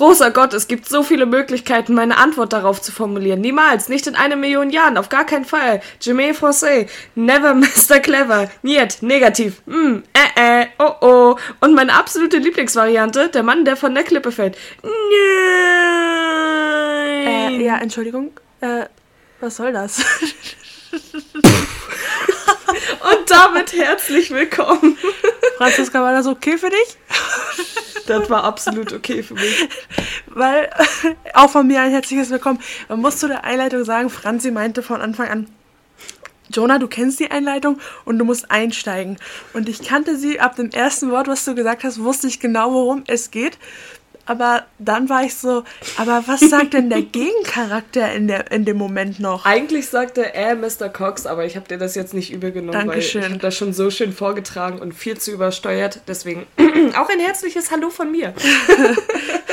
Großer Gott, es gibt so viele Möglichkeiten, meine Antwort darauf zu formulieren. Niemals, nicht in einer Million Jahren, auf gar keinen Fall. Jamais Francais, never Mr. Clever, niet, negativ, mm, äh, äh, oh, oh. Und meine absolute Lieblingsvariante, der Mann, der von der Klippe fällt. Nein. Äh, ja, Entschuldigung, äh, was soll das? Und damit herzlich willkommen. Franziska, war das okay für dich? Das war absolut okay für mich. Weil, auch von mir ein herzliches Willkommen. Man muss zu der Einleitung sagen, Franzi meinte von Anfang an, Jonah, du kennst die Einleitung und du musst einsteigen. Und ich kannte sie ab dem ersten Wort, was du gesagt hast, wusste ich genau, worum es geht aber dann war ich so, aber was sagt denn der Gegencharakter in, der, in dem Moment noch? Eigentlich sagte er Mr. Cox, aber ich habe dir das jetzt nicht übel genommen, Dankeschön. weil ich habe das schon so schön vorgetragen und viel zu übersteuert. Deswegen auch ein herzliches Hallo von mir.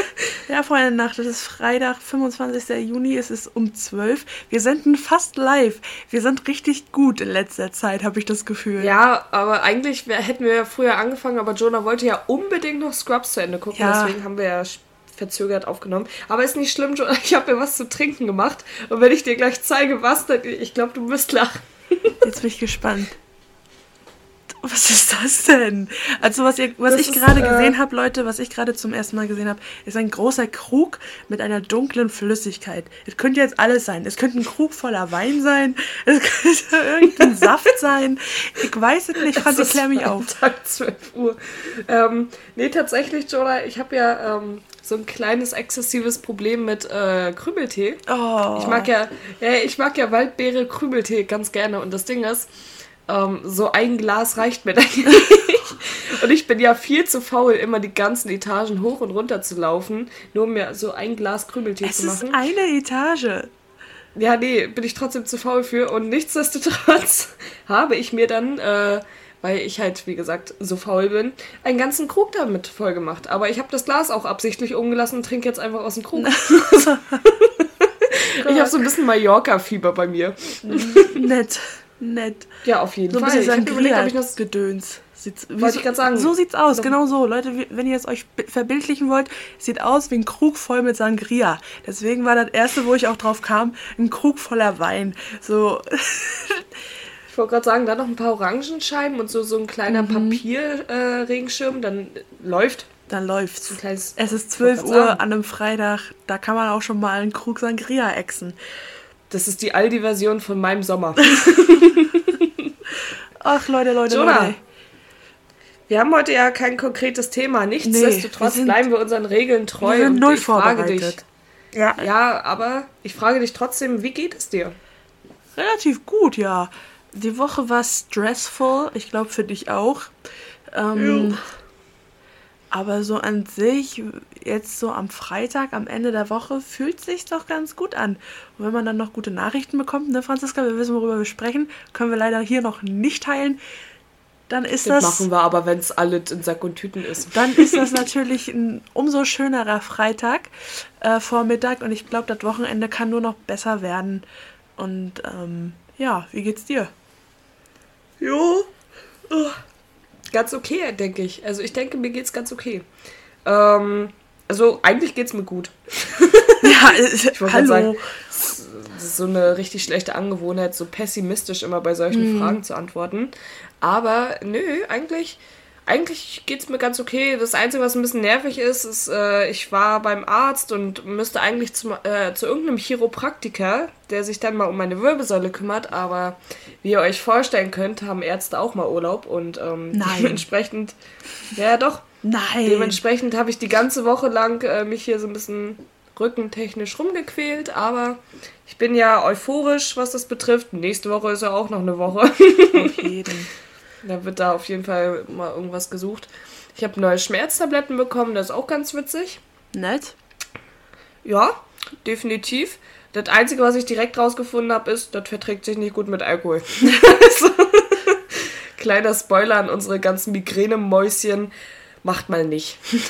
Ja, Freunde Nacht, es ist Freitag, 25. Juni, es ist um 12. Wir senden fast live. Wir sind richtig gut in letzter Zeit, habe ich das Gefühl. Ja, aber eigentlich hätten wir ja früher angefangen, aber Jonah wollte ja unbedingt noch Scrubs zu Ende gucken, ja. deswegen haben wir ja verzögert aufgenommen. Aber ist nicht schlimm, ich habe mir was zu trinken gemacht und wenn ich dir gleich zeige, was, dann, ich glaube, du wirst lachen. Jetzt bin ich gespannt. Was ist das denn? Also was, ihr, was ich gerade äh, gesehen habe, Leute, was ich gerade zum ersten Mal gesehen habe, ist ein großer Krug mit einer dunklen Flüssigkeit. Es könnte jetzt alles sein. Es könnte ein Krug voller Wein sein. Es könnte irgendein Saft sein. Ich weiß es nicht. Franz, klär mich auf. Tag 12 Uhr. Ähm, nee, tatsächlich, Jola, ich habe ja ähm, so ein kleines exzessives Problem mit äh, Krümeltee. Oh. Ich mag ja, ja, ich mag ja Waldbeere Krümeltee ganz gerne. Und das Ding ist, ähm, so ein Glas reicht mir dann nicht. Und ich bin ja viel zu faul, immer die ganzen Etagen hoch und runter zu laufen, nur um mir so ein Glas Krümeltee es zu machen. Ist eine Etage. Ja, nee, bin ich trotzdem zu faul für. Und nichtsdestotrotz habe ich mir dann, äh, weil ich halt, wie gesagt, so faul bin, einen ganzen Krug damit voll gemacht. Aber ich habe das Glas auch absichtlich umgelassen und trinke jetzt einfach aus dem Krug. ich habe so ein bisschen Mallorca-Fieber bei mir. Nett nett. Ja, auf jeden so Fall. Ich habe überlegt, ob ich das Gedöns. Sieht's, Wollte ich gerade sagen. So sieht's aus, genau so. Leute, wenn ihr es euch verbildlichen wollt, sieht aus wie ein Krug voll mit Sangria. Deswegen war das erste, wo ich auch drauf kam, ein Krug voller Wein. So. ich wollte gerade sagen, da noch ein paar Orangenscheiben und so, so ein kleiner mhm. Papierregenschirm, äh, dann läuft. Dann läuft's. es ist 12 Uhr an einem Freitag, da kann man auch schon mal einen Krug Sangria exen. Das ist die Aldi-Version von meinem Sommer. Ach, Leute, Leute, Jonah, Leute. Wir haben heute ja kein konkretes Thema. Nichtsdestotrotz nee, bleiben wir unseren Regeln treu. Wir sind null ich frage dich. Ja. ja, aber ich frage dich trotzdem, wie geht es dir? Relativ gut, ja. Die Woche war stressful. Ich glaube für dich auch. Ähm, aber so an sich, jetzt so am Freitag, am Ende der Woche, fühlt sich doch ganz gut an. Und wenn man dann noch gute Nachrichten bekommt, ne, Franziska, wir wissen, worüber wir sprechen, können wir leider hier noch nicht teilen. Dann ist das. das machen wir aber, wenn es alles in Sack und Tüten ist. Dann ist das natürlich ein umso schönerer Freitag, äh, Vormittag. Und ich glaube, das Wochenende kann nur noch besser werden. Und ähm, ja, wie geht's dir? Jo. Oh ganz okay, denke ich. Also ich denke, mir geht's ganz okay. Ähm, also eigentlich geht's mir gut. ja, ich wollte sagen, das ist so eine richtig schlechte Angewohnheit, so pessimistisch immer bei solchen hm. Fragen zu antworten. Aber nö, eigentlich eigentlich geht es mir ganz okay. Das Einzige, was ein bisschen nervig ist, ist, äh, ich war beim Arzt und müsste eigentlich zum, äh, zu irgendeinem Chiropraktiker, der sich dann mal um meine Wirbelsäule kümmert. Aber wie ihr euch vorstellen könnt, haben Ärzte auch mal Urlaub und ähm, dementsprechend, ja doch. Nein. Dementsprechend habe ich die ganze Woche lang äh, mich hier so ein bisschen rückentechnisch rumgequält, aber ich bin ja euphorisch, was das betrifft. Nächste Woche ist ja auch noch eine Woche. Auf jeden. Da wird da auf jeden Fall mal irgendwas gesucht. Ich habe neue Schmerztabletten bekommen, das ist auch ganz witzig. Nett. Ja, definitiv. Das Einzige, was ich direkt rausgefunden habe, ist, das verträgt sich nicht gut mit Alkohol. Kleiner Spoiler an unsere ganzen Migräne-Mäuschen. Macht mal nicht.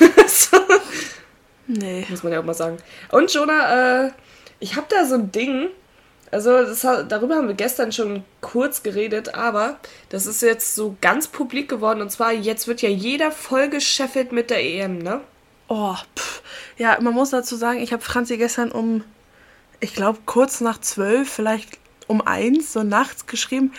nee. Muss man ja auch mal sagen. Und Jonah, äh, ich habe da so ein Ding, also das, darüber haben wir gestern schon kurz geredet, aber das ist jetzt so ganz publik geworden. Und zwar, jetzt wird ja jeder vollgescheffelt mit der EM, ne? Oh, pff. ja, man muss dazu sagen, ich habe Franzi gestern um, ich glaube, kurz nach zwölf, vielleicht um eins, so nachts geschrieben.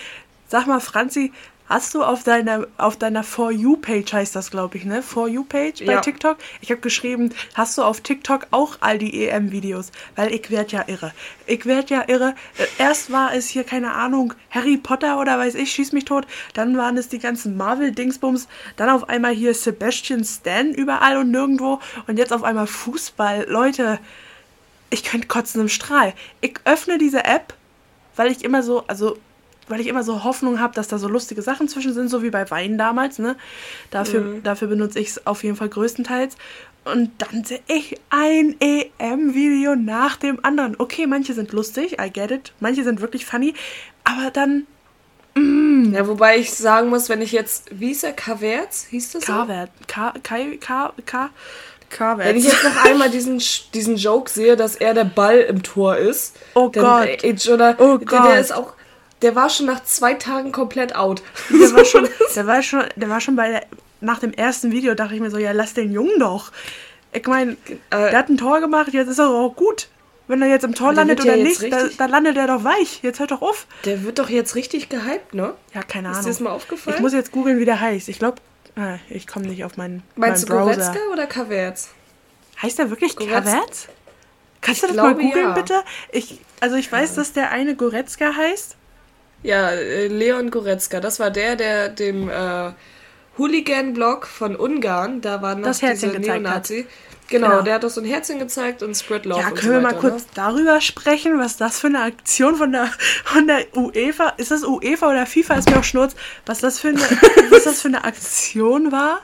Sag mal, Franzi, Hast du auf deiner, auf deiner For You-Page, heißt das, glaube ich, ne? For You-Page bei ja. TikTok? Ich habe geschrieben, hast du auf TikTok auch all die EM-Videos? Weil ich werd ja irre. Ich werd ja irre. Erst war es hier, keine Ahnung, Harry Potter oder weiß ich, schieß mich tot. Dann waren es die ganzen Marvel-Dingsbums. Dann auf einmal hier Sebastian Stan überall und nirgendwo. Und jetzt auf einmal Fußball. Leute, ich könnte kotzen im Strahl. Ich öffne diese App, weil ich immer so, also weil ich immer so Hoffnung habe, dass da so lustige Sachen zwischen sind, so wie bei Wein damals. Ne? Dafür, mhm. dafür benutze ich es auf jeden Fall größtenteils. Und dann sehe ich ein EM-Video nach dem anderen. Okay, manche sind lustig, I get it. Manche sind wirklich funny. Aber dann. Mm. Ja, wobei ich sagen muss, wenn ich jetzt. Wie hieß er? Kaverz? Hieß das? Kavert. K. K. K. K. Wenn ich jetzt noch einmal diesen, diesen Joke sehe, dass er der Ball im Tor ist. Oh Gott. Oder, oh Gott. Der ist auch der war schon nach zwei Tagen komplett out. Der war schon, der war schon, der war schon bei der, nach dem ersten Video dachte ich mir so, ja, lass den Jungen doch. Ich meine, äh, der hat ein Tor gemacht, jetzt ist er auch gut. Wenn er jetzt im Tor landet oder nicht, da, da, landet er doch weich. Jetzt hört doch auf. Der wird doch jetzt richtig gehypt, ne? Ja, keine Ahnung. Ist dir das mal aufgefallen? Ich muss jetzt googeln, wie der heißt. Ich glaube, ah, ich komme nicht auf meinen, Meinst meinen Browser. Meinst du Goretzka oder Kaverz? Heißt der wirklich Kaverz? Kannst du das glaube, mal googeln, ja. bitte? Ich, also ich weiß, dass der eine Goretzka heißt. Ja, äh, Leon Goretzka, das war der, der dem äh, Hooligan-Blog von Ungarn, da war noch das Herzchen diese Neonazi. Genau, genau, der hat doch so ein Herzchen gezeigt und Spread Love. Ja, können so wir mal kurz ne? darüber sprechen, was das für eine Aktion von der, von der UEFA, ist das UEFA oder FIFA, ist mir auch schnurz, was das für eine, was das für eine Aktion war?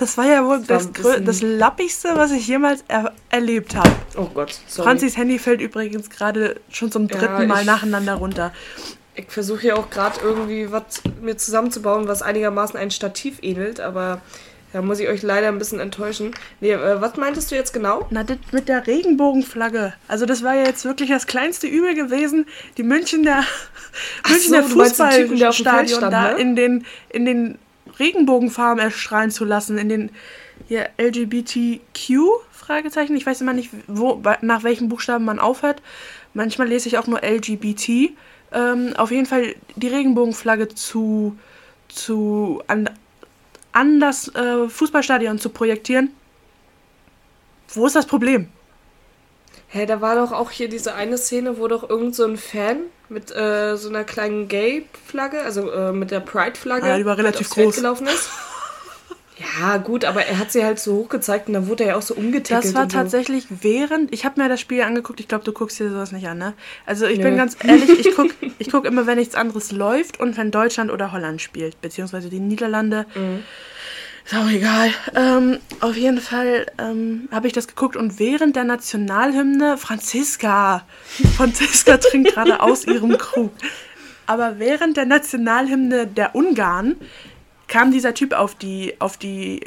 Das war ja wohl das, das, das lappigste, was ich jemals er erlebt habe. Oh Gott, sorry. Franzis Handy fällt übrigens gerade schon zum dritten ja, Mal nacheinander runter. Ich versuche ja auch gerade irgendwie was mir zusammenzubauen, was einigermaßen ein Stativ ähnelt, aber da muss ich euch leider ein bisschen enttäuschen. Nee, äh, was meintest du jetzt genau? Na, das mit der Regenbogenflagge. Also das war ja jetzt wirklich das kleinste Übel gewesen. Die München der, München so, Fußballstadion da ne? in den, in den Regenbogenfarben erstrahlen zu lassen in den hier LGBTQ Fragezeichen. Ich weiß immer nicht, wo, nach welchen Buchstaben man aufhört. Manchmal lese ich auch nur LGBT. Ähm, auf jeden Fall die Regenbogenflagge zu, zu an, an das äh, Fußballstadion zu projektieren. Wo ist das Problem? Hä, hey, da war doch auch hier diese eine Szene, wo doch irgend so ein Fan mit äh, so einer kleinen Gay-Flagge, also äh, mit der Pride-Flagge, ah, ja, die war relativ groß. gelaufen ist. Ja, gut, aber er hat sie halt so hochgezeigt und dann wurde er ja auch so umgetackelt. Das war tatsächlich so. während, ich habe mir das Spiel angeguckt, ich glaube, du guckst dir sowas nicht an, ne? Also ich Nö. bin ganz ehrlich, ich gucke ich guck immer, wenn nichts anderes läuft und wenn Deutschland oder Holland spielt, beziehungsweise die Niederlande. Mhm. Ist auch egal. Ähm, auf jeden Fall ähm, habe ich das geguckt und während der Nationalhymne, Franziska, Franziska trinkt gerade aus ihrem Krug. Aber während der Nationalhymne der Ungarn kam dieser Typ auf die, auf die,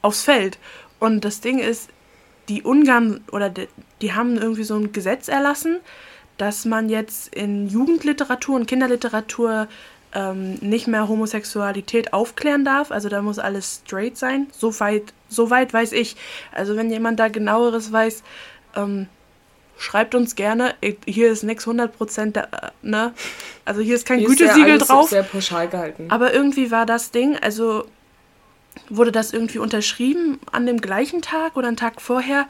aufs Feld. Und das Ding ist, die Ungarn oder die, die haben irgendwie so ein Gesetz erlassen, dass man jetzt in Jugendliteratur und Kinderliteratur ähm, nicht mehr Homosexualität aufklären darf. Also da muss alles straight sein. So weit, so weit weiß ich. Also wenn jemand da genaueres weiß, ähm, schreibt uns gerne. Hier ist nichts 100% äh, ne? Also hier ist kein hier Gütesiegel ist drauf. sehr pauschal gehalten. Aber irgendwie war das Ding, also wurde das irgendwie unterschrieben an dem gleichen Tag oder einen Tag vorher.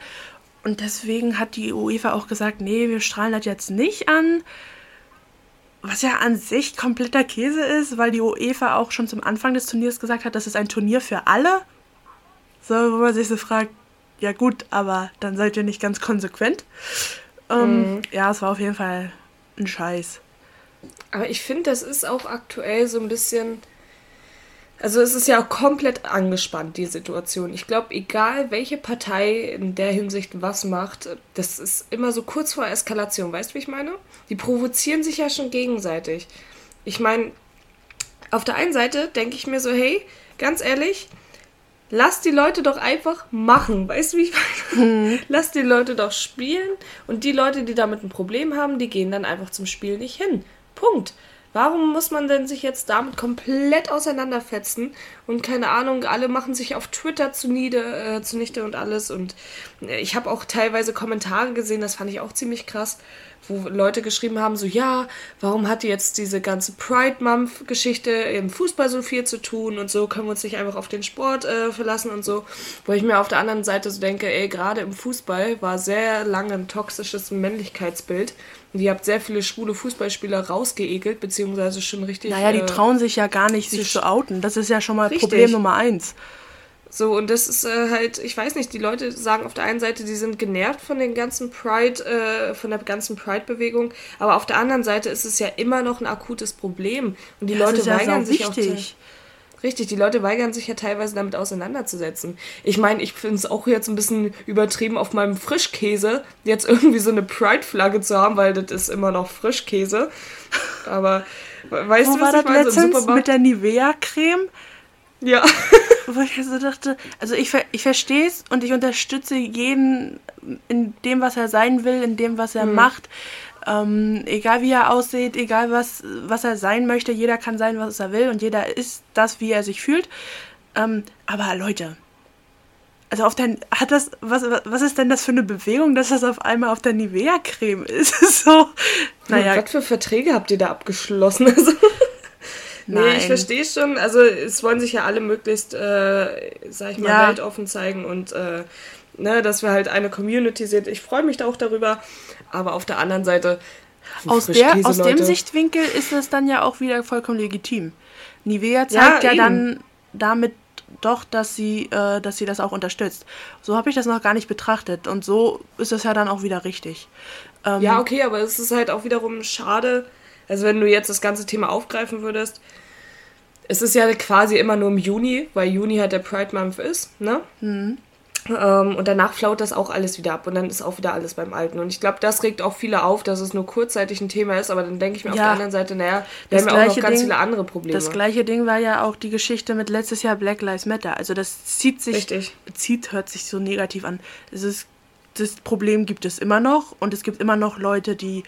Und deswegen hat die UEFA auch gesagt, nee, wir strahlen das jetzt nicht an. Was ja an sich kompletter Käse ist, weil die UEFA auch schon zum Anfang des Turniers gesagt hat, das ist ein Turnier für alle. So, wo man sich so fragt, ja gut, aber dann seid ihr nicht ganz konsequent. Ähm, mhm. Ja, es war auf jeden Fall ein Scheiß. Aber ich finde, das ist auch aktuell so ein bisschen. Also es ist ja auch komplett angespannt, die Situation. Ich glaube, egal welche Partei in der Hinsicht was macht, das ist immer so kurz vor Eskalation. Weißt du, wie ich meine? Die provozieren sich ja schon gegenseitig. Ich meine, auf der einen Seite denke ich mir so, hey, ganz ehrlich, lass die Leute doch einfach machen. Weißt du, wie ich meine? Mhm. Lass die Leute doch spielen und die Leute, die damit ein Problem haben, die gehen dann einfach zum Spiel nicht hin. Punkt. Warum muss man denn sich jetzt damit komplett auseinanderfetzen? Und keine Ahnung, alle machen sich auf Twitter zuniede, äh, zunichte und alles. Und äh, ich habe auch teilweise Kommentare gesehen, das fand ich auch ziemlich krass, wo Leute geschrieben haben, so ja, warum hat jetzt diese ganze Pride Month Geschichte im Fußball so viel zu tun und so können wir uns nicht einfach auf den Sport äh, verlassen und so, wo ich mir auf der anderen Seite so denke, ey, gerade im Fußball war sehr lange ein toxisches Männlichkeitsbild und ihr habt sehr viele schwule Fußballspieler rausgeekelt, beziehungsweise schon richtig. Naja, die äh, trauen sich ja gar nicht, sich zu outen. Das ist ja schon mal richtig. Problem Nummer eins. So, und das ist äh, halt, ich weiß nicht, die Leute sagen auf der einen Seite, die sind genervt von den ganzen Pride, äh, von der ganzen Pride-Bewegung, aber auf der anderen Seite ist es ja immer noch ein akutes Problem. Und die das Leute weigern ja sich auch. Richtig, die Leute weigern sich ja teilweise damit auseinanderzusetzen. Ich meine, ich finde es auch jetzt ein bisschen übertrieben, auf meinem Frischkäse jetzt irgendwie so eine Pride-Flagge zu haben, weil das ist immer noch Frischkäse. Aber weißt Wo du, was war ich meine? So mit der Nivea-Creme? Ja. Wo ich so dachte, also ich, ich verstehe es und ich unterstütze jeden in dem, was er sein will, in dem, was er mhm. macht. Ähm, egal wie er aussieht, egal was, was er sein möchte, jeder kann sein, was er will und jeder ist das, wie er sich fühlt. Ähm, aber Leute, also auf der, hat das, was, was ist denn das für eine Bewegung, dass das auf einmal auf der Nivea-Creme ist? so, naja. Was für Verträge habt ihr da abgeschlossen? Also, nee, ich verstehe schon. Also es wollen sich ja alle möglichst, äh, sag ich mal, ja. weltoffen zeigen und äh, ne, dass wir halt eine Community sind. Ich freue mich da auch darüber. Aber auf der anderen Seite. Aus, der, aus dem Sichtwinkel ist es dann ja auch wieder vollkommen legitim. Nivea zeigt ja, ja dann damit doch, dass sie, äh, dass sie das auch unterstützt. So habe ich das noch gar nicht betrachtet. Und so ist es ja dann auch wieder richtig. Ähm, ja, okay, aber es ist halt auch wiederum schade. Also wenn du jetzt das ganze Thema aufgreifen würdest, es ist ja quasi immer nur im Juni, weil Juni halt der Pride Month ist, ne? Mhm. Ähm, und danach flaut das auch alles wieder ab und dann ist auch wieder alles beim Alten. Und ich glaube, das regt auch viele auf, dass es nur kurzzeitig ein Thema ist, aber dann denke ich mir ja, auf der anderen Seite, naja, wir haben ja auch noch ganz Ding, viele andere Probleme. Das gleiche Ding war ja auch die Geschichte mit letztes Jahr Black Lives Matter. Also das zieht sich, Richtig. zieht, hört sich so negativ an. Es ist, das Problem gibt es immer noch und es gibt immer noch Leute, die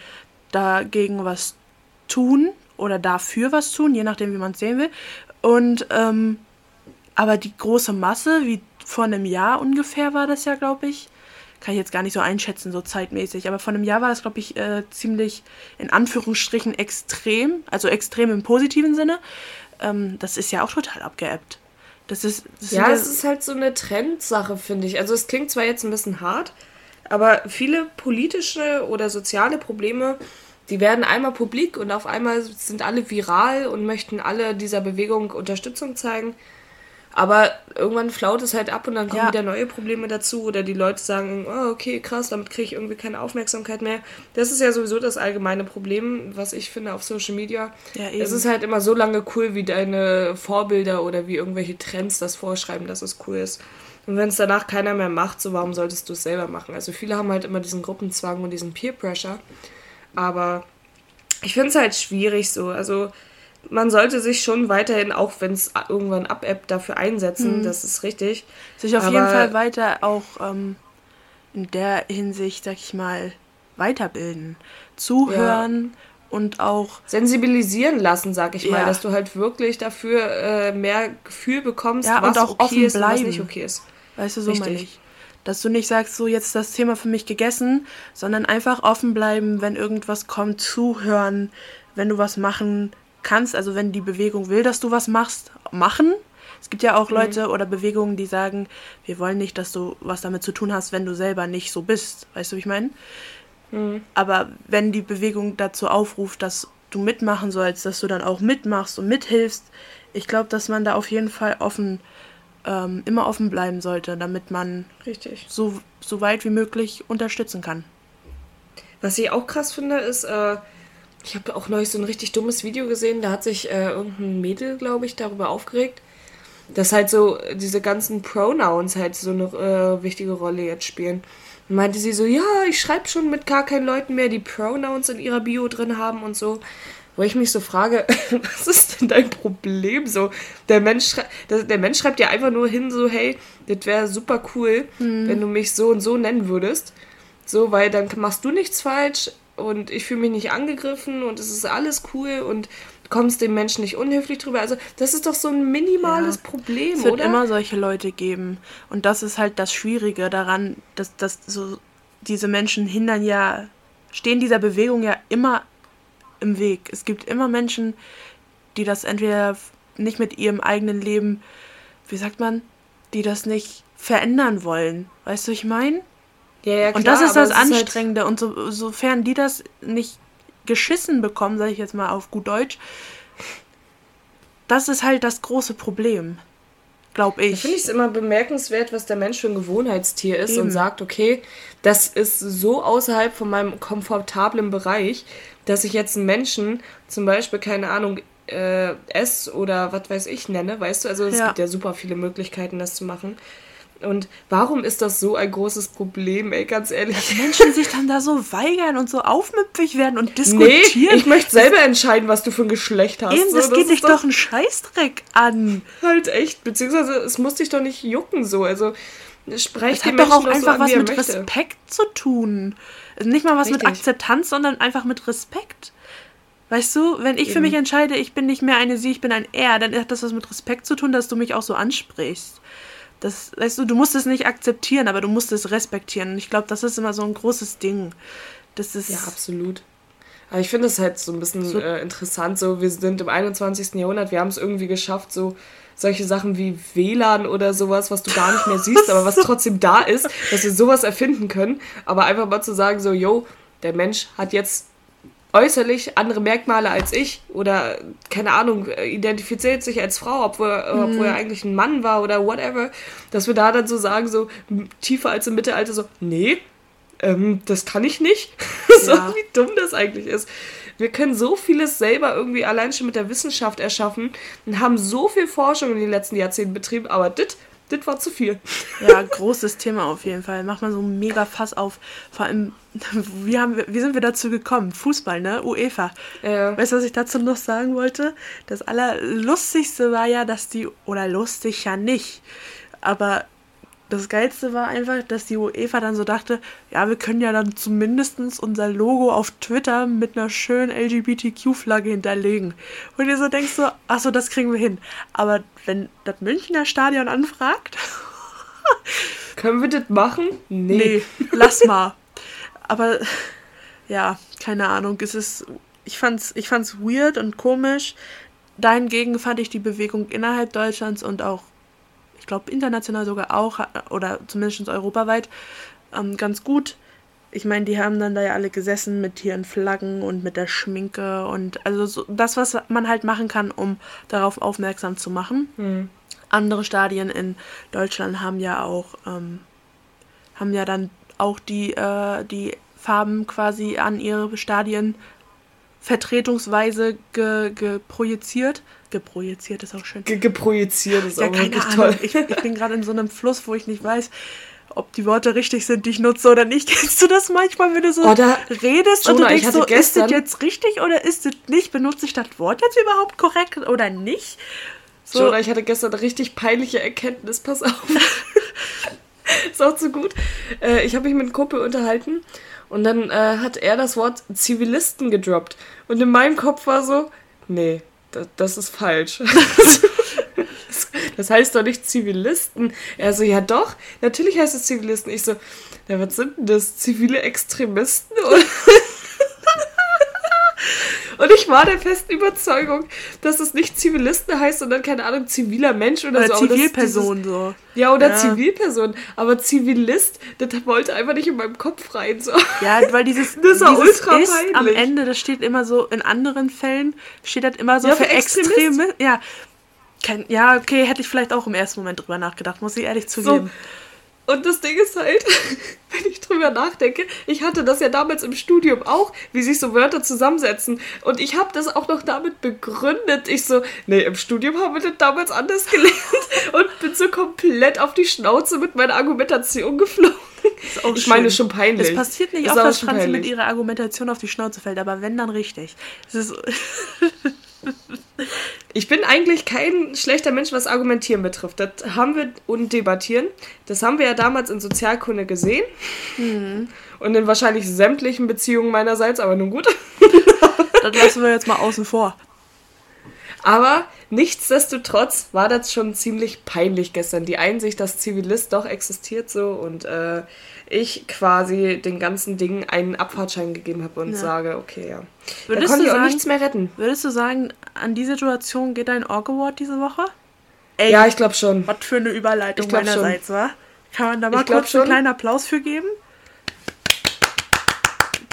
dagegen was tun oder dafür was tun, je nachdem, wie man es sehen will. Und ähm, aber die große Masse, wie vor einem Jahr ungefähr war das ja, glaube ich. Kann ich jetzt gar nicht so einschätzen, so zeitmäßig. Aber vor einem Jahr war das, glaube ich, äh, ziemlich in Anführungsstrichen extrem. Also extrem im positiven Sinne. Ähm, das ist ja auch total abgeebbt. Das ist, das ja, es ist halt so eine Trendsache, finde ich. Also es klingt zwar jetzt ein bisschen hart, aber viele politische oder soziale Probleme, die werden einmal publik und auf einmal sind alle viral und möchten alle dieser Bewegung Unterstützung zeigen. Aber irgendwann flaut es halt ab und dann kommen ja. wieder neue Probleme dazu oder die Leute sagen, oh, okay, krass, damit kriege ich irgendwie keine Aufmerksamkeit mehr. Das ist ja sowieso das allgemeine Problem, was ich finde auf Social Media. Ja, es ist halt immer so lange cool, wie deine Vorbilder oder wie irgendwelche Trends das vorschreiben, dass es cool ist. Und wenn es danach keiner mehr macht, so warum solltest du es selber machen? Also viele haben halt immer diesen Gruppenzwang und diesen Peer Pressure. Aber ich finde es halt schwierig so. Also man sollte sich schon weiterhin, auch wenn es irgendwann abebbt, dafür einsetzen. Mhm. Das ist richtig. Sich auf Aber jeden Fall weiter auch ähm, in der Hinsicht, sag ich mal, weiterbilden. Zuhören ja. und auch. Sensibilisieren lassen, sag ich mal, dass du halt wirklich dafür äh, mehr Gefühl bekommst, ja, was und auch okay offen ist bleiben. was nicht okay ist. Weißt du, so meine ich. Dass du nicht sagst, so jetzt das Thema für mich gegessen, sondern einfach offen bleiben, wenn irgendwas kommt, zuhören, wenn du was machen kannst, also wenn die Bewegung will, dass du was machst, machen. Es gibt ja auch mhm. Leute oder Bewegungen, die sagen, wir wollen nicht, dass du was damit zu tun hast, wenn du selber nicht so bist. Weißt du, wie ich meine? Mhm. Aber wenn die Bewegung dazu aufruft, dass du mitmachen sollst, dass du dann auch mitmachst und mithilfst, ich glaube, dass man da auf jeden Fall offen, ähm, immer offen bleiben sollte, damit man Richtig. So, so weit wie möglich unterstützen kann. Was ich auch krass finde, ist, äh, ich habe auch neulich so ein richtig dummes Video gesehen, da hat sich äh, irgendein Mädel, glaube ich, darüber aufgeregt, dass halt so diese ganzen Pronouns halt so eine äh, wichtige Rolle jetzt spielen. Und meinte sie so, ja, ich schreibe schon mit gar keinen Leuten mehr, die Pronouns in ihrer Bio drin haben und so. Wo ich mich so frage, was ist denn dein Problem so? Der Mensch, der Mensch schreibt ja einfach nur hin so, hey, das wäre super cool, mhm. wenn du mich so und so nennen würdest. So, weil dann machst du nichts falsch, und ich fühle mich nicht angegriffen und es ist alles cool und kommst dem Menschen nicht unhöflich drüber. Also das ist doch so ein minimales ja. Problem, es wird oder? immer solche Leute geben. Und das ist halt das Schwierige daran, dass, dass so diese Menschen hindern ja, stehen dieser Bewegung ja immer im Weg. Es gibt immer Menschen, die das entweder nicht mit ihrem eigenen Leben, wie sagt man, die das nicht verändern wollen. Weißt du, ich meine? Ja, ja, klar, und das ist das Anstrengende. Halt und so, sofern die das nicht geschissen bekommen, sage ich jetzt mal auf gut Deutsch, das ist halt das große Problem. Glaube ich. Da finde ich es immer bemerkenswert, was der Mensch für ein Gewohnheitstier ist Eben. und sagt, okay, das ist so außerhalb von meinem komfortablen Bereich, dass ich jetzt einen Menschen, zum Beispiel, keine Ahnung, äh, S oder was weiß ich nenne, weißt du? Also es ja. gibt ja super viele Möglichkeiten, das zu machen. Und warum ist das so ein großes Problem, ey, ganz ehrlich? Dass Menschen sich dann da so weigern und so aufmüpfig werden und diskutieren. Nee, ich möchte selber entscheiden, was du für ein Geschlecht hast. Eben, das, so, das geht dich doch einen Scheißdreck an. Halt echt, beziehungsweise es muss dich doch nicht jucken so, also sprecht hat doch auch einfach so an, was mit möchte. Respekt zu tun. Also nicht mal was Richtig. mit Akzeptanz, sondern einfach mit Respekt. Weißt du, wenn ich Eben. für mich entscheide, ich bin nicht mehr eine Sie, ich bin ein Er, dann hat das was mit Respekt zu tun, dass du mich auch so ansprichst. Das, weißt du, du musst es nicht akzeptieren, aber du musst es respektieren. Und ich glaube, das ist immer so ein großes Ding. Das ist ja, absolut. Aber ich finde es halt so ein bisschen so, äh, interessant, so wir sind im 21. Jahrhundert, wir haben es irgendwie geschafft, so solche Sachen wie WLAN oder sowas, was du gar nicht mehr siehst, aber was trotzdem da ist, dass wir sowas erfinden können. Aber einfach mal zu sagen, so, yo, der Mensch hat jetzt äußerlich andere Merkmale als ich oder keine Ahnung, identifiziert sich als Frau, obwohl, mhm. obwohl er eigentlich ein Mann war oder whatever, dass wir da dann so sagen, so tiefer als im Mittelalter, so, nee, ähm, das kann ich nicht. so ja. wie dumm das eigentlich ist. Wir können so vieles selber irgendwie allein schon mit der Wissenschaft erschaffen und haben so viel Forschung in den letzten Jahrzehnten betrieben, aber das das war zu viel. Ja, großes Thema auf jeden Fall. Macht man so mega Fass auf. Vor allem, wie, haben wir, wie sind wir dazu gekommen? Fußball, ne? UEFA. Ja. Weißt du, was ich dazu noch sagen wollte? Das Allerlustigste war ja, dass die, oder lustig ja nicht, aber das Geilste war einfach, dass die UEFA dann so dachte, ja, wir können ja dann zumindest unser Logo auf Twitter mit einer schönen LGBTQ-Flagge hinterlegen. Und ihr so denkst so, achso, das kriegen wir hin. Aber wenn das Münchner Stadion anfragt... können wir das machen? Nee. nee, lass mal. Aber ja, keine Ahnung, es ist... Ich fand's, ich fand's weird und komisch. Dahingegen fand ich die Bewegung innerhalb Deutschlands und auch ich glaube international sogar auch, oder zumindest europaweit, ähm, ganz gut. Ich meine, die haben dann da ja alle gesessen mit ihren Flaggen und mit der Schminke und also so, das, was man halt machen kann, um darauf aufmerksam zu machen. Mhm. Andere Stadien in Deutschland haben ja auch, ähm, haben ja dann auch die, äh, die Farben quasi an ihre Stadien vertretungsweise ge, geprojiziert. Geprojiziert ist auch schön. Ge geprojiziert ist ja, auch wirklich Ahnung. toll. Ich, ich bin gerade in so einem Fluss, wo ich nicht weiß, ob die Worte richtig sind, die ich nutze oder nicht. Kennst du das manchmal, wenn du so oder, redest Jonah, und du denkst so, ist das jetzt richtig oder ist das nicht? Benutze ich das Wort jetzt überhaupt korrekt oder nicht? So. Jonah, ich hatte gestern eine richtig peinliche Erkenntnis, pass auf. ist auch zu gut. Äh, ich habe mich mit einem Kumpel unterhalten und dann äh, hat er das Wort Zivilisten gedroppt. Und in meinem Kopf war so, nee, das, das ist falsch. das heißt doch nicht Zivilisten. Er so, ja doch, natürlich heißt es Zivilisten. Ich so, ja, was sind denn das? Zivile Extremisten? Und ich war der festen Überzeugung, dass es nicht Zivilisten heißt, sondern keine Ahnung, ziviler Mensch oder, oder so. Zivilperson dieses, so. Ja, oder ja. Zivilperson. Aber Zivilist, das wollte einfach nicht in meinem Kopf rein. So. Ja, weil dieses, das war dieses ultra ist peinlich. am Ende, das steht immer so, in anderen Fällen steht das immer so ja, für, für Extreme. Ja. Kein, ja, okay, hätte ich vielleicht auch im ersten Moment drüber nachgedacht, muss ich ehrlich zugeben. So. Und das Ding ist halt, wenn ich drüber nachdenke, ich hatte das ja damals im Studium auch, wie sich so Wörter zusammensetzen. Und ich habe das auch noch damit begründet. Ich so, nee, im Studium haben wir das damals anders gelernt. Und bin so komplett auf die Schnauze mit meiner Argumentation geflogen. ich schön. meine, schon peinlich. Es passiert nicht oft, dass Franzi mit ihrer Argumentation auf die Schnauze fällt, aber wenn, dann richtig. Es ist ich bin eigentlich kein schlechter Mensch, was Argumentieren betrifft. Das haben wir und debattieren. Das haben wir ja damals in Sozialkunde gesehen. Mhm. Und in wahrscheinlich sämtlichen Beziehungen meinerseits, aber nun gut. das lassen wir jetzt mal außen vor. Aber nichtsdestotrotz war das schon ziemlich peinlich gestern. Die Einsicht, dass Zivilist doch existiert so und äh, ich quasi den ganzen Dingen einen Abfahrtschein gegeben habe und ja. sage, okay, ja. Würdest da konnte ich auch nichts mehr retten. Würdest du sagen, an die Situation geht dein Org Award diese Woche? Ey, ja, ich glaube schon. Was für eine Überleitung meinerseits, wa? Kann man da mal kurz schon. einen kleinen Applaus für geben?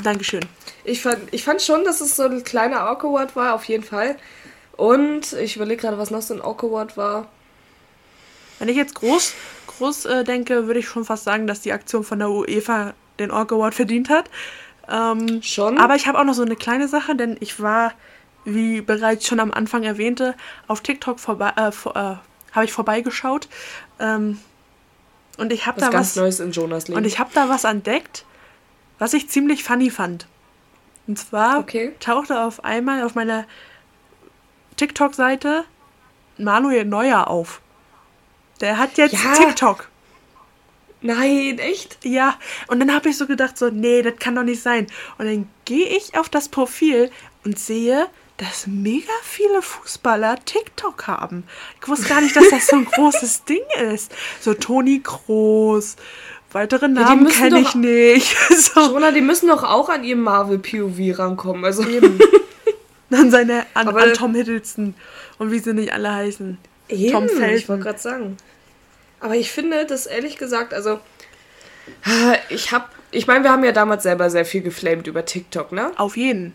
Dankeschön. Ich fand, ich fand schon, dass es so ein kleiner Awkward war, auf jeden Fall. Und ich überlege gerade, was noch so ein Awkward war. Wenn ich jetzt groß, groß äh, denke, würde ich schon fast sagen, dass die Aktion von der UEFA den Awkward verdient hat. Ähm, schon. Aber ich habe auch noch so eine kleine Sache, denn ich war, wie bereits schon am Anfang erwähnte, auf TikTok vorbei, äh, vor, äh, habe ich vorbeigeschaut. Ähm, und ich habe da ganz was Neues in Jonas Leben. Und ich habe da was entdeckt, was ich ziemlich funny fand. Und zwar okay. tauchte auf einmal auf meiner TikTok-Seite Manuel Neuer auf. Der hat jetzt ja. TikTok. Nein, echt? Ja. Und dann habe ich so gedacht, so, nee, das kann doch nicht sein. Und dann gehe ich auf das Profil und sehe, dass mega viele Fußballer TikTok haben. Ich wusste gar nicht, dass das so ein großes Ding ist. So Toni Kroos, weitere Namen ja, kenne ich nicht. so. Jonah, die müssen doch auch an ihrem Marvel POV rankommen. Also eben. An seine, an, an, Tom Hiddleston und wie sie nicht alle heißen. Eben, Tom Felton. Ich wollte gerade sagen. Aber ich finde das ehrlich gesagt, also ich habe, ich meine, wir haben ja damals selber sehr viel geflamed über TikTok, ne? Auf jeden.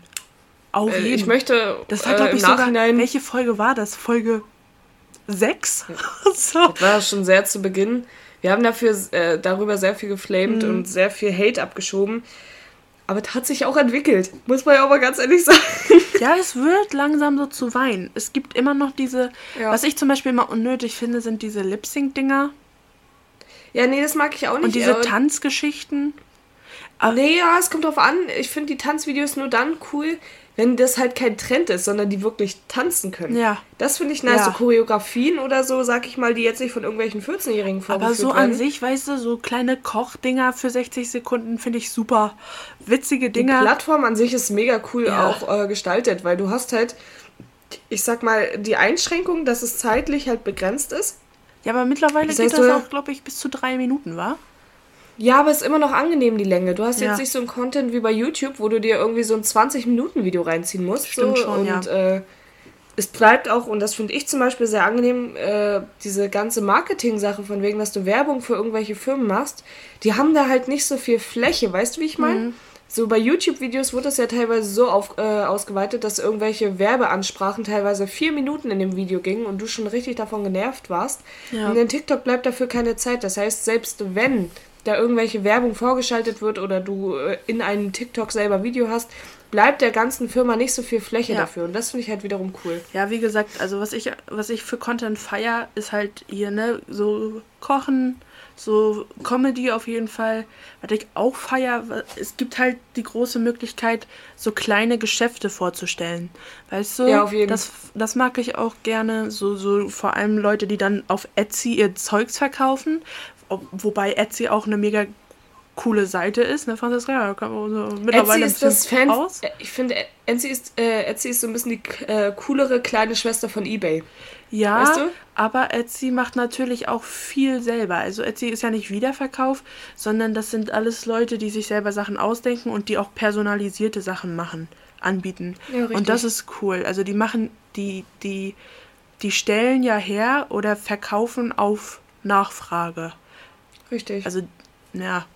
Auf äh, jeden. Ich möchte das war, äh, ich, sogar, welche Folge war das? Folge 6? so. Das war schon sehr zu Beginn. Wir haben dafür äh, darüber sehr viel geflamed mhm. und sehr viel Hate abgeschoben. Aber es hat sich auch entwickelt, muss man ja auch mal ganz ehrlich sagen. Ja, es wird langsam so zu Wein. Es gibt immer noch diese, ja. was ich zum Beispiel immer unnötig finde, sind diese Lip-Sync-Dinger. Ja, nee, das mag ich auch nicht. Und diese Tanzgeschichten. nee, ja, es kommt drauf an. Ich finde die Tanzvideos nur dann cool, wenn das halt kein Trend ist, sondern die wirklich tanzen können. Ja. Das finde ich nice. Ja. So Choreografien oder so, sag ich mal, die jetzt nicht von irgendwelchen 14-Jährigen vorgeführt Aber so werden. an sich, weißt du, so kleine Kochdinger für 60 Sekunden finde ich super. Witzige Dinger. Die Plattform an sich ist mega cool ja. auch äh, gestaltet, weil du hast halt, ich sag mal, die Einschränkung, dass es zeitlich halt begrenzt ist. Ja, aber mittlerweile das heißt, geht das auch, glaube ich, bis zu drei Minuten, wa? Ja, aber es ist immer noch angenehm, die Länge. Du hast ja. jetzt nicht so ein Content wie bei YouTube, wo du dir irgendwie so ein 20-Minuten-Video reinziehen musst. Stimmt so, schon, und ja. äh, es bleibt auch, und das finde ich zum Beispiel sehr angenehm, äh, diese ganze Marketing-Sache, von wegen, dass du Werbung für irgendwelche Firmen machst, die haben da halt nicht so viel Fläche, weißt du, wie ich meine? Mhm. So bei YouTube-Videos wurde das ja teilweise so auf, äh, ausgeweitet, dass irgendwelche Werbeansprachen teilweise vier Minuten in dem Video gingen und du schon richtig davon genervt warst. Ja. Und in TikTok bleibt dafür keine Zeit. Das heißt, selbst wenn da irgendwelche Werbung vorgeschaltet wird oder du äh, in einem TikTok selber Video hast, bleibt der ganzen Firma nicht so viel Fläche ja. dafür. Und das finde ich halt wiederum cool. Ja, wie gesagt, also was ich, was ich für Content feier, ist halt hier, ne, so Kochen, so Comedy auf jeden Fall. Was ich auch feier, es gibt halt die große Möglichkeit, so kleine Geschäfte vorzustellen. Weißt du? Ja, auf jeden. Das, das mag ich auch gerne. So, so vor allem Leute, die dann auf Etsy ihr Zeugs verkaufen, wobei Etsy auch eine mega coole Seite ist, ne, Franziska? Ja, kann man so mittlerweile Etsy ist das Fan. Aus. Äh, ich finde, Etsy ist, äh, Etsy ist so ein bisschen die äh, coolere kleine Schwester von eBay. Ja, weißt du? aber Etsy macht natürlich auch viel selber. Also Etsy ist ja nicht Wiederverkauf, sondern das sind alles Leute, die sich selber Sachen ausdenken und die auch personalisierte Sachen machen, anbieten. Ja, und das ist cool. Also die machen, die, die, die stellen ja her oder verkaufen auf Nachfrage. Richtig. Also, ja,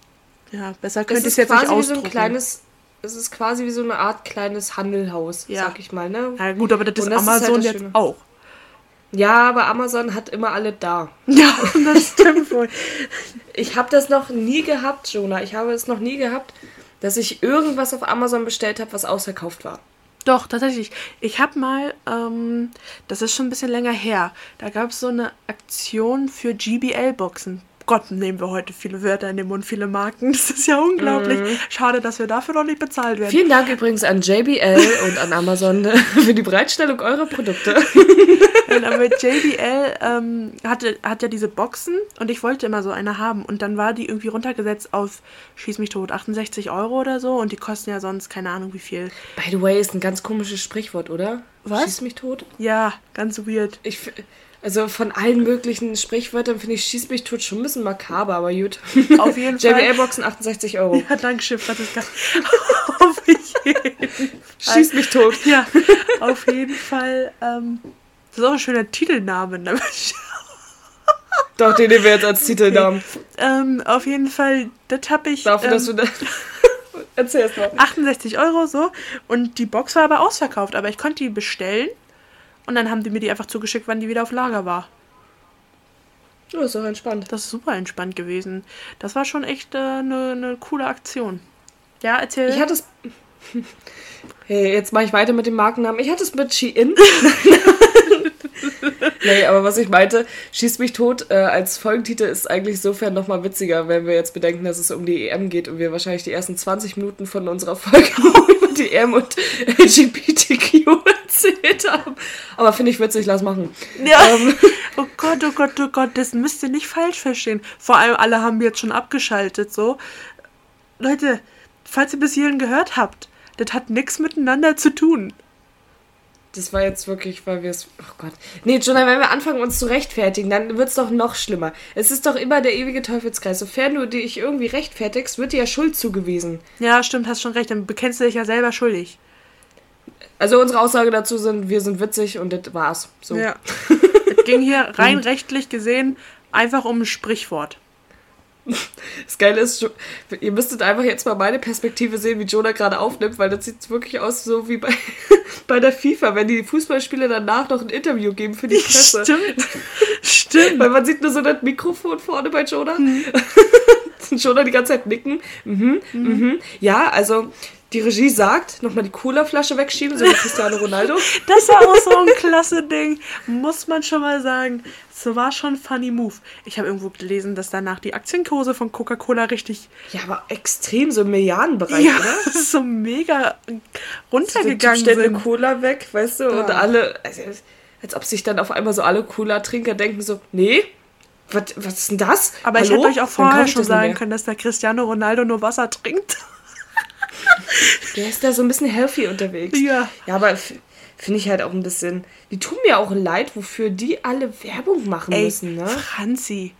ja besser könnte ich es jetzt nicht ausdrucken. So ein kleines, es ist quasi wie so eine Art kleines Handelhaus, ja. sag ich mal. Ne? Ja gut, aber das ist das Amazon ist halt jetzt auch. Ja, aber Amazon hat immer alle da. Ja, das stimmt wohl. ich habe das noch nie gehabt, Jonah. Ich habe es noch nie gehabt, dass ich irgendwas auf Amazon bestellt habe, was ausverkauft war. Doch, tatsächlich. Ich habe mal, ähm, das ist schon ein bisschen länger her, da gab es so eine Aktion für GBL-Boxen. Gott, nehmen wir heute viele Wörter in den Mund, viele Marken. Das ist ja unglaublich. Mhm. Schade, dass wir dafür noch nicht bezahlt werden. Vielen Dank übrigens an JBL und an Amazon für die Bereitstellung eurer Produkte. Nein, aber JBL ähm, hatte, hat ja diese Boxen und ich wollte immer so eine haben. Und dann war die irgendwie runtergesetzt auf, schieß mich tot, 68 Euro oder so. Und die kosten ja sonst keine Ahnung wie viel. By the way, ist ein ganz komisches Sprichwort, oder? Was? Schieß mich tot? Ja, ganz weird. Ich, also von allen möglichen Sprichwörtern finde ich Schieß mich tot schon ein bisschen makaber, aber gut. Auf jeden Fall. JBL-Boxen 68 Euro. Ja, danke schön, Franziska. auf jeden Fall. Schieß mich tot. Ja, auf jeden Fall. Ähm, das ist auch ein schöner Titelname. Ne? Doch, den nehmen wir jetzt als Titelnamen. ähm, auf jeden Fall, das habe ich. Dafür, dass du ähm, da. Erzähl erst mal. 68 Euro so. Und die Box war aber ausverkauft. Aber ich konnte die bestellen. Und dann haben die mir die einfach zugeschickt, wann die wieder auf Lager war. Oh, ist doch entspannt. Das ist super entspannt gewesen. Das war schon echt eine äh, ne, ne coole Aktion. Ja, erzähl. Ich hatte es. Hey, jetzt mache ich weiter mit dem Markennamen. Ich hatte es mit Shein. nee, aber was ich meinte, Schieß mich tot äh, als Folgentitel ist eigentlich insofern nochmal witziger, wenn wir jetzt bedenken, dass es um die EM geht und wir wahrscheinlich die ersten 20 Minuten von unserer Folge EM und LGBTQ erzählt haben. Aber finde ich witzig, lass machen. Ja. Ähm, Oh Gott, oh Gott, oh Gott, das müsst ihr nicht falsch verstehen. Vor allem alle haben jetzt schon abgeschaltet, so. Leute, falls ihr bis hierhin gehört habt, das hat nichts miteinander zu tun. Das war jetzt wirklich, weil wir es. Oh Gott. Nee, Jonah, wenn wir anfangen, uns zu rechtfertigen, dann wird es doch noch schlimmer. Es ist doch immer der ewige Teufelskreis. Sofern du dich irgendwie rechtfertigst, wird dir ja Schuld zugewiesen. Ja, stimmt, hast schon recht, dann bekennst du dich ja selber schuldig. Also unsere Aussage dazu sind, wir sind witzig und das war's. So. Ja. es ging hier rein rechtlich gesehen einfach um ein Sprichwort. Das Geile ist, ihr müsstet einfach jetzt mal meine Perspektive sehen, wie Jonah gerade aufnimmt, weil das sieht wirklich aus so wie bei, bei der FIFA, wenn die Fußballspieler danach noch ein Interview geben für die Presse. Stimmt. Stimmt. Weil man sieht nur so das Mikrofon vorne bei Jonah. Und Jonah die ganze Zeit nicken. Mhm, mhm. Ja, also die Regie sagt, nochmal die Cola-Flasche wegschieben, so wie Cristiano Ronaldo. Das war auch so ein klasse Ding. Muss man schon mal sagen. So war schon ein funny Move. Ich habe irgendwo gelesen, dass danach die Aktienkurse von Coca-Cola richtig Ja, aber extrem so im Milliardenbereich, ja, oder? so mega runtergegangen stellt eine. Cola weg, weißt du, und Ja. alle, also, als ob sich dann auf einmal so alle Cola-Trinker denken so, nee, was, was ist denn das? Aber ich Hallo? hätte euch auch vorher ich schon das sagen können, dass der Cristiano Ronaldo nur Wasser trinkt. Der ist da so ein bisschen healthy unterwegs. Ja. Ja, aber finde ich halt auch ein bisschen. Die tun mir auch leid, wofür die alle Werbung machen Ey, müssen, ne? Franzi.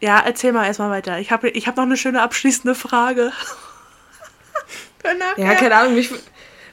Ja, erzähl mal erstmal weiter. Ich habe ich hab noch eine schöne abschließende Frage. Danach, Ja, keine Ahnung, mich,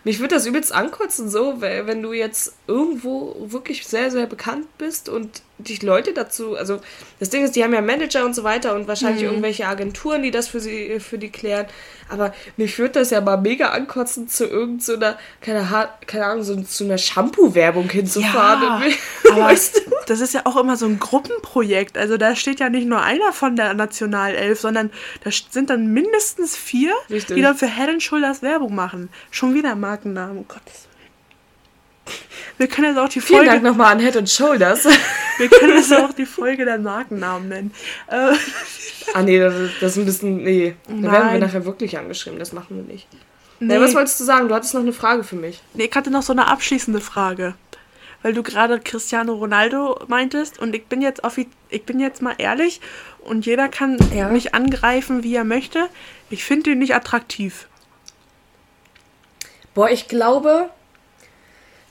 mich würde das übelst ankotzen, so, wenn du jetzt irgendwo wirklich sehr, sehr bekannt bist und dich Leute dazu, also das Ding ist, die haben ja Manager und so weiter und wahrscheinlich Mhm. irgendwelche Agenturen, die das für sie für die klären. Aber mich würde das ja mal mega ankotzen, zu irgendeiner, keine, Ha- keine Ahnung, so zu einer Shampoo-Werbung hinzufahren. Ja, aber weißt du? das ist ja auch immer so ein Gruppenprojekt. Also da steht ja nicht nur einer von der Nationalelf, sondern da sind dann mindestens vier, Richtig. die dann für Head Shoulders Werbung machen. Schon wieder Markennamen, um Gottes. Wir können jetzt auch die Vielen Folge, Dank nochmal an Head and Shoulders. wir können jetzt auch die Folge der Markennamen nennen. Äh, ah nee, das, das ist ein bisschen, nee. Da werden wir Nein. nachher wirklich angeschrieben, das machen wir nicht. nee, Nee. was wolltest du sagen? Du hattest noch eine Frage für mich. nee, ich hatte noch so eine abschließende Frage. Weil du gerade Cristiano Ronaldo meintest und ich bin jetzt ich bin jetzt mal ehrlich und jeder kann Ja. mich angreifen, wie er möchte. Ich finde ihn nicht attraktiv. Boah, ich glaube,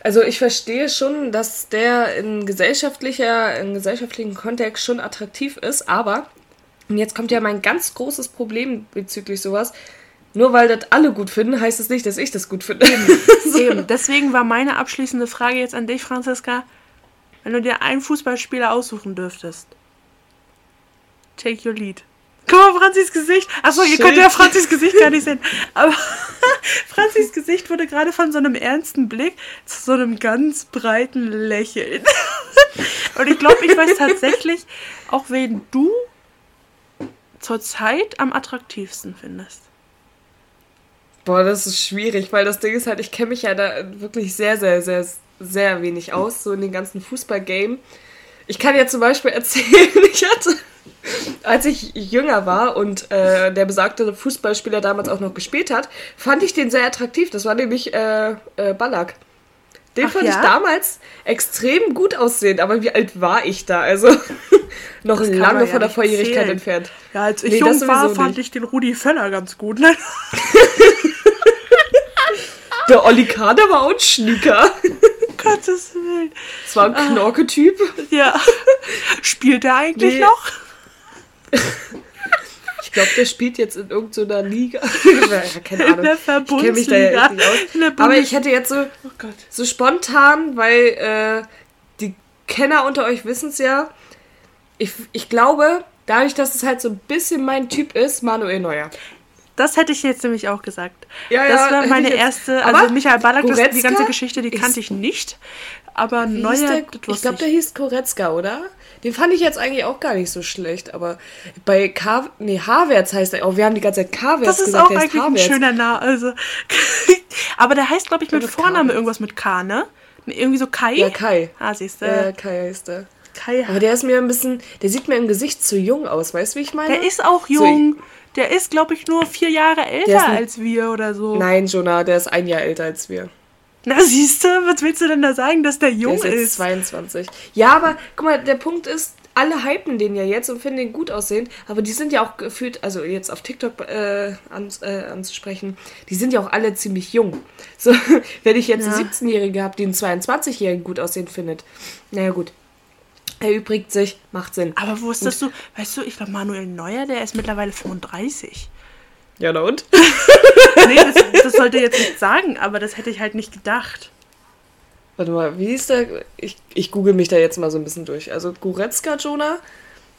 also ich verstehe schon, dass der in gesellschaftlicher, im gesellschaftlichen Kontext schon attraktiv ist, aber, und jetzt kommt ja mein ganz großes Problem bezüglich sowas, nur weil das alle gut finden, heißt es nicht, dass ich das gut finde. so. Eben, deswegen war meine abschließende Frage jetzt an dich, Franziska. Wenn du dir einen Fußballspieler aussuchen dürftest. Take your lead. Guck mal, Franzis Gesicht. Achso, ihr könnt ja Franzis Gesicht gar nicht sehen. Aber Franzis Gesicht wurde gerade von so einem ernsten Blick zu so einem ganz breiten Lächeln. Und ich glaube, ich weiß tatsächlich, auch wen du zurzeit am attraktivsten findest. Boah, das ist schwierig, weil das Ding ist halt, ich kenne mich ja da wirklich sehr, sehr, sehr, sehr wenig aus, so in den ganzen Fußballgame. Ich kann ja zum Beispiel erzählen, ich hatte, als ich jünger war und äh, der besagte Fußballspieler damals auch noch gespielt hat, fand ich den sehr attraktiv. Das war nämlich äh, äh, Ballack. Den Ach fand ja? ich damals extrem gut aussehend, aber wie alt war ich da? Also noch man lange ja von der Volljährigkeit zählen. entfernt. Ja, als ich Nee, das jung war, fand nicht. ich den Rudi Völler ganz gut. Ne? Der Olli Kader war auch ein Schnieker. Gottes Willen. Das war ein Ah. Knorke-Typ. Ja. Spielt der eigentlich Nee. noch? Ich glaube, der spielt jetzt in irgendeiner Liga. ja, keine In Ahnung. der Ich kenne mich da ja Verbundsliga. nicht aus. In Aber ich hätte jetzt so, Oh Gott. so spontan, weil äh, die Kenner unter euch wissen es ja. Ich, ich glaube, dadurch, dass es halt so ein bisschen mein Typ ist, Manuel Neuer. Das hätte ich jetzt nämlich auch gesagt. Ja, das ja, war meine ich erste, Aber also Michael Ballack, das, die Goretzka ganze Geschichte, die kannte ich nicht. Aber Neuer, der? Ich glaube, der hieß Koretzka, oder? Den fand ich jetzt eigentlich auch gar nicht so schlecht, aber bei K. Nee, Havertz heißt er. Oh, wir haben die ganze Zeit Havertz Das ist gesagt. auch eigentlich ein schöner Name. Also. Aber der heißt, glaube ich, mit Vorname irgendwas mit K, ne? Irgendwie so Kai? Ja, Kai. Ah, siehst du. Äh, Kai heißt er. Kai. Aber der ist mir ein bisschen, der sieht mir im Gesicht zu jung aus, weißt du, wie ich meine? Der ist auch So, jung. Der ist, glaube ich, nur vier Jahre älter ein- als wir oder so. Nein, Jonah, der ist ein Jahr älter als wir. Na, siehst du, was willst du denn da sagen, dass der Der jung ist jetzt ist? 22. Ja, aber guck mal, der Punkt ist, alle hypen den ja jetzt und finden den gut aussehen, aber die sind ja auch gefühlt, also jetzt auf TikTok äh, an, äh, anzusprechen, die sind ja auch alle ziemlich jung. So, wenn ich jetzt Ja. eine 17-Jährige habe, die einen 22-Jährigen gut aussehen findet, naja gut, erübrigt sich, macht Sinn. Aber wusstest du, weißt du, ich glaube, Manuel Neuer, der ist mittlerweile 35. Ja, na und? Nee, das, das sollte jetzt nicht sagen, aber das hätte ich halt nicht gedacht. Warte mal, wie ist der? Ich, ich google mich da jetzt mal so ein bisschen durch. Also Goretzka Jonah,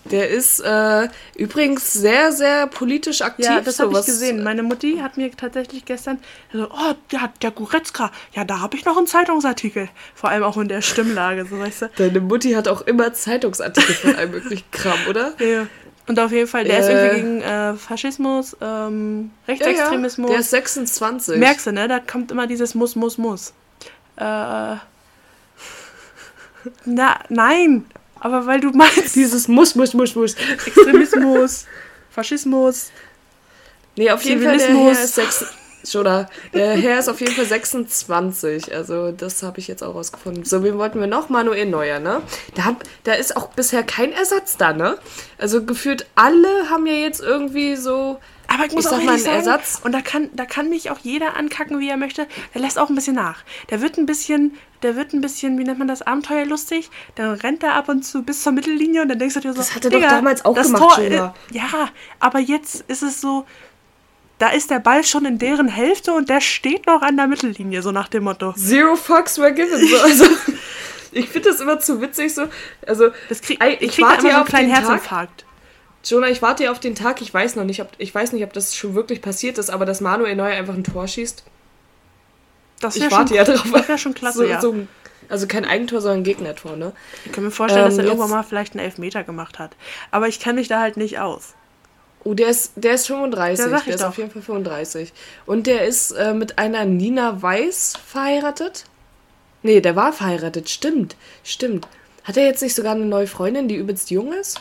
der ist äh, übrigens sehr, sehr politisch aktiv. Ja, das habe ich gesehen. Meine Mutti hat mir tatsächlich gestern so, oh, ja, der Goretzka, ja, da habe ich noch einen Zeitungsartikel. Vor allem auch in der Stimmlage, so weißt du. Deine Mutti hat auch immer Zeitungsartikel von allem möglichen Kram, oder? Ja. Und auf jeden Fall, der ist Äh. irgendwie gegen äh, Faschismus, ähm, Rechtsextremismus. Der ist 26. Merkst du, ne? Da kommt immer dieses Muss, Muss, Muss. Äh, na, nein. Aber weil du meinst, Dieses Muss, muss, muss, muss. Extremismus, Faschismus. Nee, auf jeden Fall, der ist 6. Oder der Herr ist auf jeden Fall 26. Also, das habe ich jetzt auch rausgefunden. So, wen wollten wir noch? Manuel Neuer, ne? Da, hab, da ist auch bisher kein Ersatz da, ne? Also, gefühlt alle haben ja jetzt irgendwie so. Aber ich muss Ich auch mal, einen sagen, Ersatz. und da kann, da kann mich auch jeder ankacken, wie er möchte. Der lässt auch ein bisschen nach. Der wird ein bisschen, der wird ein bisschen, wie nennt man das, abenteuerlustig. Dann rennt er ab und zu bis zur Mittellinie und dann denkst du dir so, Das hat er doch damals auch gemacht, Tor, äh, Ja, aber jetzt ist es so, da ist der Ball schon in deren Hälfte und der steht noch an der Mittellinie, so nach dem Motto. Zero fucks were given. So, also, ich finde das immer zu witzig. So, also, Das krieg, ich ich krieg da warte immer ja so einen auf kleinen den Tag. Herzinfarkt. Jonah, ich warte ja auf den Tag. Ich weiß noch nicht, ob, ich weiß nicht, ob das schon wirklich passiert ist, aber dass Manuel Neuer einfach ein Tor schießt. Das Ich warte schon, ja drauf. Das wäre schon klasse, so, ja. so, also kein Eigentor, sondern ein Gegnertor, ne? ich kann mir vorstellen, dass Ähm, er irgendwann jetzt- mal vielleicht einen Elfmeter gemacht hat. Aber ich kenne mich da halt nicht aus. Oh, der ist, der ist 35. Ja, sag ich der ist doch. auf jeden Fall 35. Und der ist äh, mit einer Nina Weiß verheiratet. Nee, der war verheiratet. Stimmt, stimmt. Hat er jetzt nicht sogar eine neue Freundin, die übelst jung ist?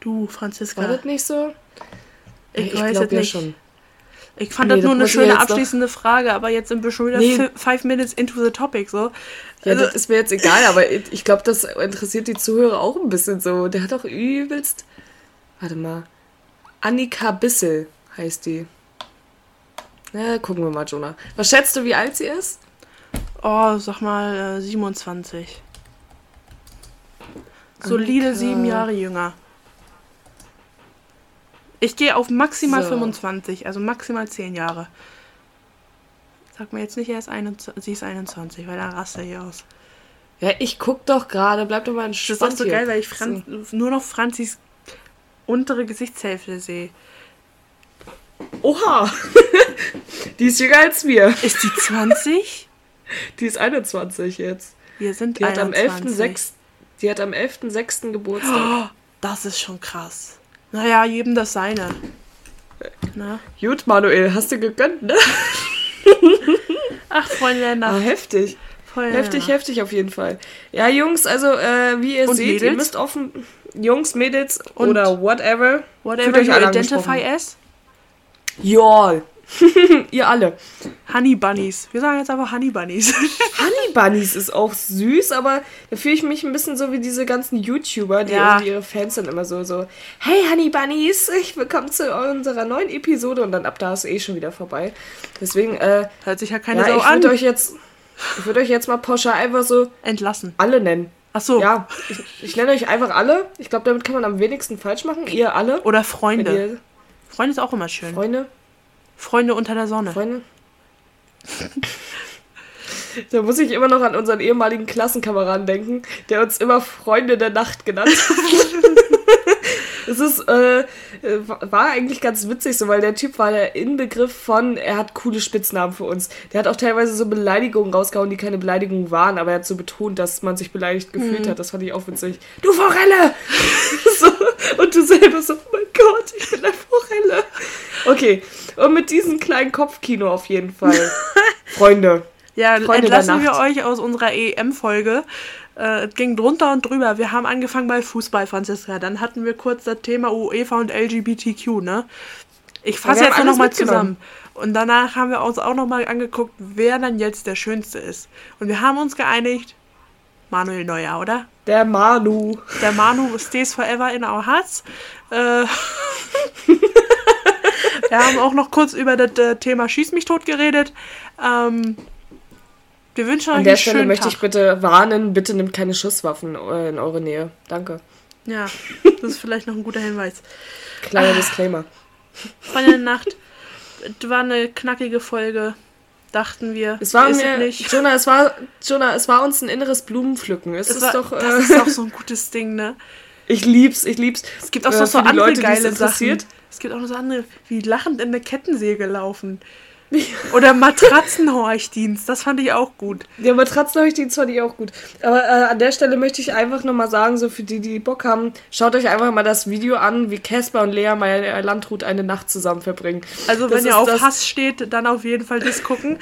Du, Franziska. War das nicht so? Ich Äh, weiß es nicht. schon. Ich fand Nee, das nur das eine ich schöne abschließende Frage, aber jetzt sind wir schon wieder Nee. fi- five minutes into the topic, so. Ja, Also- das ist mir jetzt egal, aber ich ich glaube, das interessiert die Zuhörer auch ein bisschen so. Der hat doch übelst. Warte mal. Annika Bissel heißt die. Na, gucken wir mal, Jonah. Was schätzt du, wie alt sie ist? Oh, sag mal äh, 27. Solide Annika. sieben Jahre jünger. Ich gehe auf maximal So. 25, also maximal 10 Jahre. Sag mir jetzt nicht, er ist 21, sie ist 21, weil dann raste ich aus. Ja, ich guck doch gerade. Bleib doch mal Das entspannt ist auch so geil, weil ich Franz, nur noch Franzis untere Gesichtshälfte sehe. Oha! die ist jünger als wir. Ist die 20? Die ist 21 jetzt. Wir sind Die hat am 21. 11.06. Die hat am 11.06. Geburtstag. Das ist schon krass. Naja, jedem das seine. Na? Gut, Manuel, hast du gegönnt, ne? Ach, Freundländer. Ah, heftig. Freundländer. Heftig, heftig auf jeden Fall. Ja, Jungs, also äh, wie ihr Und seht, ihr Mädels? müsst offen. Jungs, Mädels Und oder whatever. Whatever you identify as. Ja. Ihr alle. Honey Bunnies. Wir sagen jetzt einfach Honey Bunnies. Honey Bunnies ist auch süß, aber da fühle ich mich ein bisschen so wie diese ganzen YouTuber, die Ja. ihre Fans dann immer so, so, hey Honey Bunnies, ich willkommen zu unserer neuen Episode und dann ab da ist eh schon wieder vorbei. Deswegen, äh, Hört sich ja keine ja, Sau ich an. euch jetzt, ich würde euch jetzt mal pauschal einfach so Entlassen. alle nennen. Ach so. Ja, ich, ich nenne euch einfach alle. Ich glaube, damit kann man am wenigsten falsch machen. Ihr alle. Oder Freunde. Freunde ist auch immer schön. Freunde, Freunde unter der Sonne. Freunde. Da muss ich immer noch an unseren ehemaligen Klassenkameraden denken, der uns immer Freunde der Nacht genannt hat. Es ist, äh, war eigentlich ganz witzig so, weil der Typ war der Inbegriff von, er hat coole Spitznamen für uns. Der hat auch teilweise so Beleidigungen rausgehauen, die keine Beleidigungen waren, aber er hat so betont, dass man sich beleidigt gefühlt hat. Das fand ich auch witzig. Du Forelle! so, und du selber so, oh mein Gott, ich bin eine Forelle. Okay, und mit diesem kleinen Kopfkino auf jeden Fall. Freunde. Ja, Freunde entlassen wir euch aus unserer EM-Folge. Äh, es ging drunter und drüber. Wir haben angefangen bei Fußball, Franziska. Dann hatten wir kurz das Thema UEFA und LGBTQ, ne? Ich fasse jetzt noch mal zusammen. Und danach haben wir uns auch noch mal angeguckt, wer dann jetzt der Schönste ist. Und wir haben uns geeinigt, Manuel Neuer, oder? Der Manu. Der Manu stays forever in our hearts. Äh, wir haben auch noch kurz über das äh, Thema Schieß mich tot geredet. Ähm, wir wünschen euch An der Stelle möchte Tag. ich bitte warnen, bitte nimmt keine Schusswaffen äh, in eure Nähe. Danke. Ja, das ist vielleicht noch ein guter Hinweis. Kleiner Disclaimer. Freunde der Nacht, es war eine knackige Folge, dachten wir. Es war mir, nicht. Jonah, es war, Jonah, es war uns ein inneres Blumenpflücken. Es, Es ist war, doch, das äh, ist auch so ein gutes Ding, ne? ich lieb's, ich lieb's. Es gibt auch Äh, noch so für die andere Leute, geile Sachen. interessiert. Es gibt auch noch so andere, wie lachend in eine Kettensäge laufen. Oder Matratzenhorchdienst, das fand ich auch gut. Der Matratzenleuchtdienst fand ich auch gut. Aber äh, an der Stelle möchte ich einfach nochmal sagen, so für die, die Bock haben, schaut euch einfach mal das Video an, wie Casper und Lea Meyer Landrut eine Nacht zusammen verbringen. Also Das wenn ihr auf Hass steht, dann auf jeden Fall das gucken.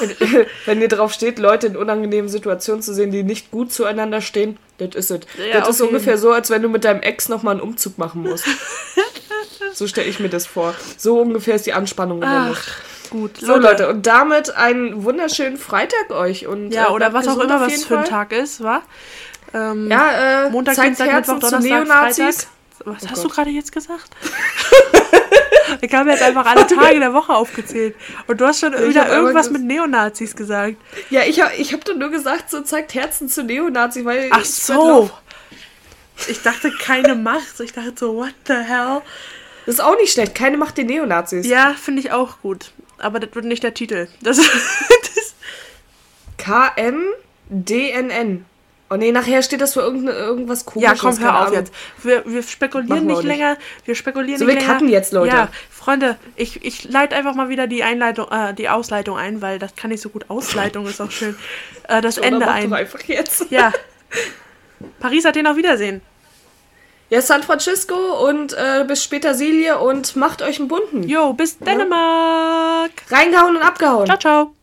Wenn, wenn ihr drauf steht, Leute in unangenehmen Situationen zu sehen, die nicht gut zueinander stehen, das ist es. Ja, das ist ungefähr so, als wenn du mit deinem Ex nochmal einen Umzug machen musst. so stelle ich mir das vor. So ungefähr ist die Anspannung in der Luft. Ach, gut. So Leute, und damit einen wunderschönen Freitag euch. Und, Ja, äh, oder was auch immer was für ein. Tag ist, wa? Ähm, Ja, äh, Montag, Dienstag, Herzen Mittwoch, Donnerstag, Neonazis. Freitag. Was Oh hast Gott. du gerade jetzt gesagt? ich habe jetzt einfach alle Tage der Woche aufgezählt. Und du hast schon Ich wieder irgendwas mit Neonazis gesagt. Ja, ich habe ich hab doch nur gesagt, so zeigt Herzen zu Neonazis, weil Ach so. Ich dachte, keine Macht. Ich dachte so, what the hell? Das ist auch nicht schlecht. Keine Macht den Neonazis. Ja, finde ich auch gut. Aber das wird nicht der Titel. Das, das, KMDNN. Oh nee, nachher steht das für irgendwas ja, komisches. komm, hör auf jetzt. Wir, wir spekulieren wir nicht nicht. länger. Wir spekulieren So, nicht wir länger. cutten jetzt, Leute. Ja, Freunde, ich, ich leite einfach mal wieder die Einleitung, äh, die Ausleitung ein, weil das kann nicht so gut. Ausleitung ist auch schön. Äh, das Oder Ende ein. einfach jetzt. Ja. Paris hat den auf Wiedersehen. Ja, San Francisco und äh, bis später Silie und macht euch einen bunten. Jo, bis Dänemark. Reingehauen und abgehauen. Ciao, ciao.